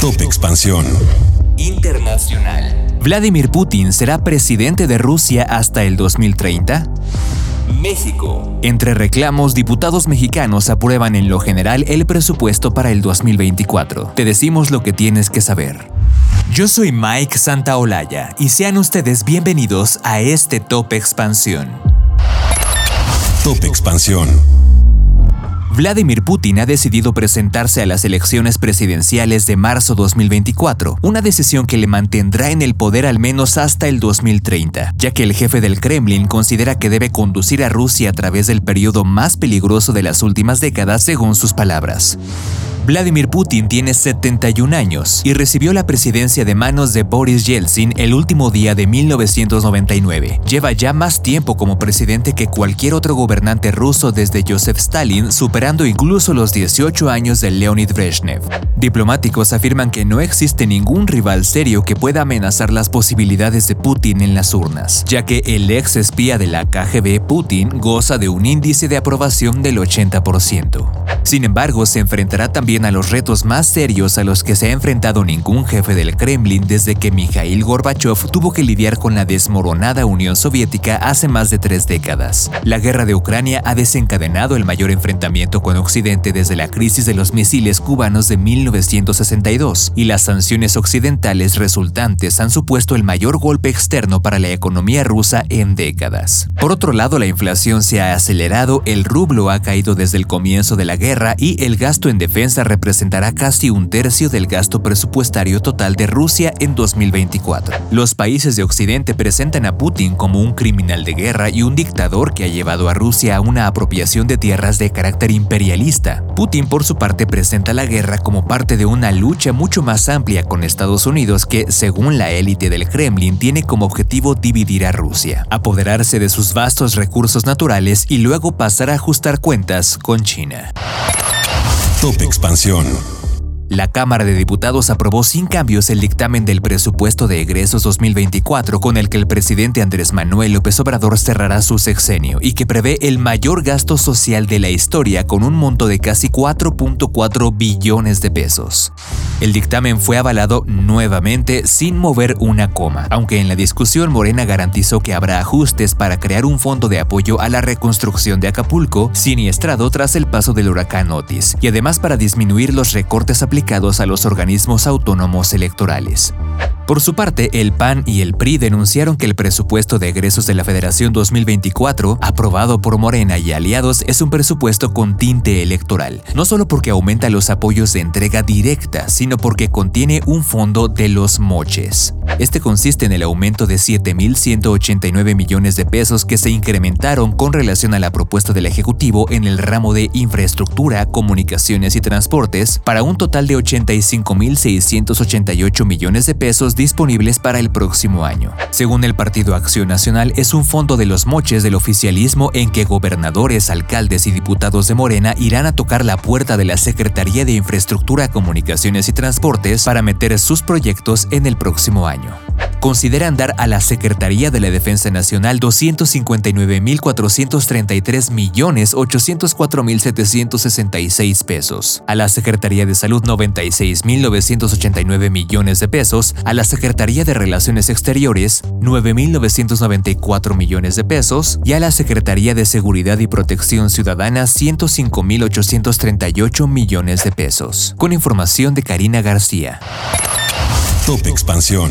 Top Expansión. Internacional. ¿Vladimir Putin será presidente de Rusia hasta el 2030? México. Entre reclamos, diputados mexicanos aprueban en lo general el presupuesto para el 2024. Te decimos lo que tienes que saber. Yo soy Mike Santaolalla y sean ustedes bienvenidos a este Top Expansión. Top Expansión. Vladimir Putin ha decidido presentarse a las elecciones presidenciales de marzo 2024, una decisión que le mantendrá en el poder al menos hasta el 2030, ya que el jefe del Kremlin considera que debe conducir a Rusia a través del periodo más peligroso de las últimas décadas, según sus palabras. Vladimir Putin tiene 71 años y recibió la presidencia de manos de Boris Yeltsin el último día de 1999. Lleva ya más tiempo como presidente que cualquier otro gobernante ruso desde Joseph Stalin, superando incluso los 18 años de Leonid Brezhnev. Diplomáticos afirman que no existe ningún rival serio que pueda amenazar las posibilidades de Putin en las urnas, ya que el ex espía de la KGB Putin goza de un índice de aprobación del 80%. Sin embargo, se enfrentará también a los retos más serios a los que se ha enfrentado ningún jefe del Kremlin desde que Mikhail Gorbachev tuvo que lidiar con la desmoronada Unión Soviética hace más de tres décadas. La guerra de Ucrania ha desencadenado el mayor enfrentamiento con Occidente desde la crisis de los misiles cubanos de 1962, y las sanciones occidentales resultantes han supuesto el mayor golpe externo para la economía rusa en décadas. Por otro lado, la inflación se ha acelerado, el rublo ha caído desde el comienzo de la guerra y el gasto en defensa representará casi un tercio del gasto presupuestario total de Rusia en 2024. Los países de Occidente presentan a Putin como un criminal de guerra y un dictador que ha llevado a Rusia a una apropiación de tierras de carácter imperialista. Putin, por su parte, presenta la guerra como parte de una lucha mucho más amplia con Estados Unidos que, según la élite del Kremlin, tiene como objetivo dividir a Rusia, apoderarse de sus vastos recursos naturales y luego pasar a ajustar cuentas con China. Top Expansión. La Cámara de Diputados aprobó sin cambios el dictamen del presupuesto de egresos 2024 con el que el presidente Andrés Manuel López Obrador cerrará su sexenio y que prevé el mayor gasto social de la historia con un monto de casi 4.4 billones de pesos. El dictamen fue avalado nuevamente sin mover una coma, aunque en la discusión Morena garantizó que habrá ajustes para crear un fondo de apoyo a la reconstrucción de Acapulco, siniestrado tras el paso del huracán Otis, y además para disminuir los recortes aplicados aplicados a los organismos autónomos electorales. Por su parte, el PAN y el PRI denunciaron que el presupuesto de egresos de la Federación 2024, aprobado por Morena y aliados, es un presupuesto con tinte electoral, no solo porque aumenta los apoyos de entrega directa, sino porque contiene un fondo de los moches. Este consiste en el aumento de 7.189 millones de pesos que se incrementaron con relación a la propuesta del Ejecutivo en el ramo de infraestructura, comunicaciones y transportes, para un total de 85.688 millones de pesos disponibles para el próximo año. Según el Partido Acción Nacional, es un fondo de los moches del oficialismo en que gobernadores, alcaldes y diputados de Morena irán a tocar la puerta de la Secretaría de Infraestructura, Comunicaciones y Transportes para meter sus proyectos en el próximo año consideran dar a la Secretaría de la Defensa Nacional 259.433.804.766 pesos, a la Secretaría de Salud 96.989 millones de pesos, a la Secretaría de Relaciones Exteriores 9.994 millones de pesos y a la Secretaría de Seguridad y Protección Ciudadana 105.838 millones de pesos. Con información de Karina García. Top Expansión.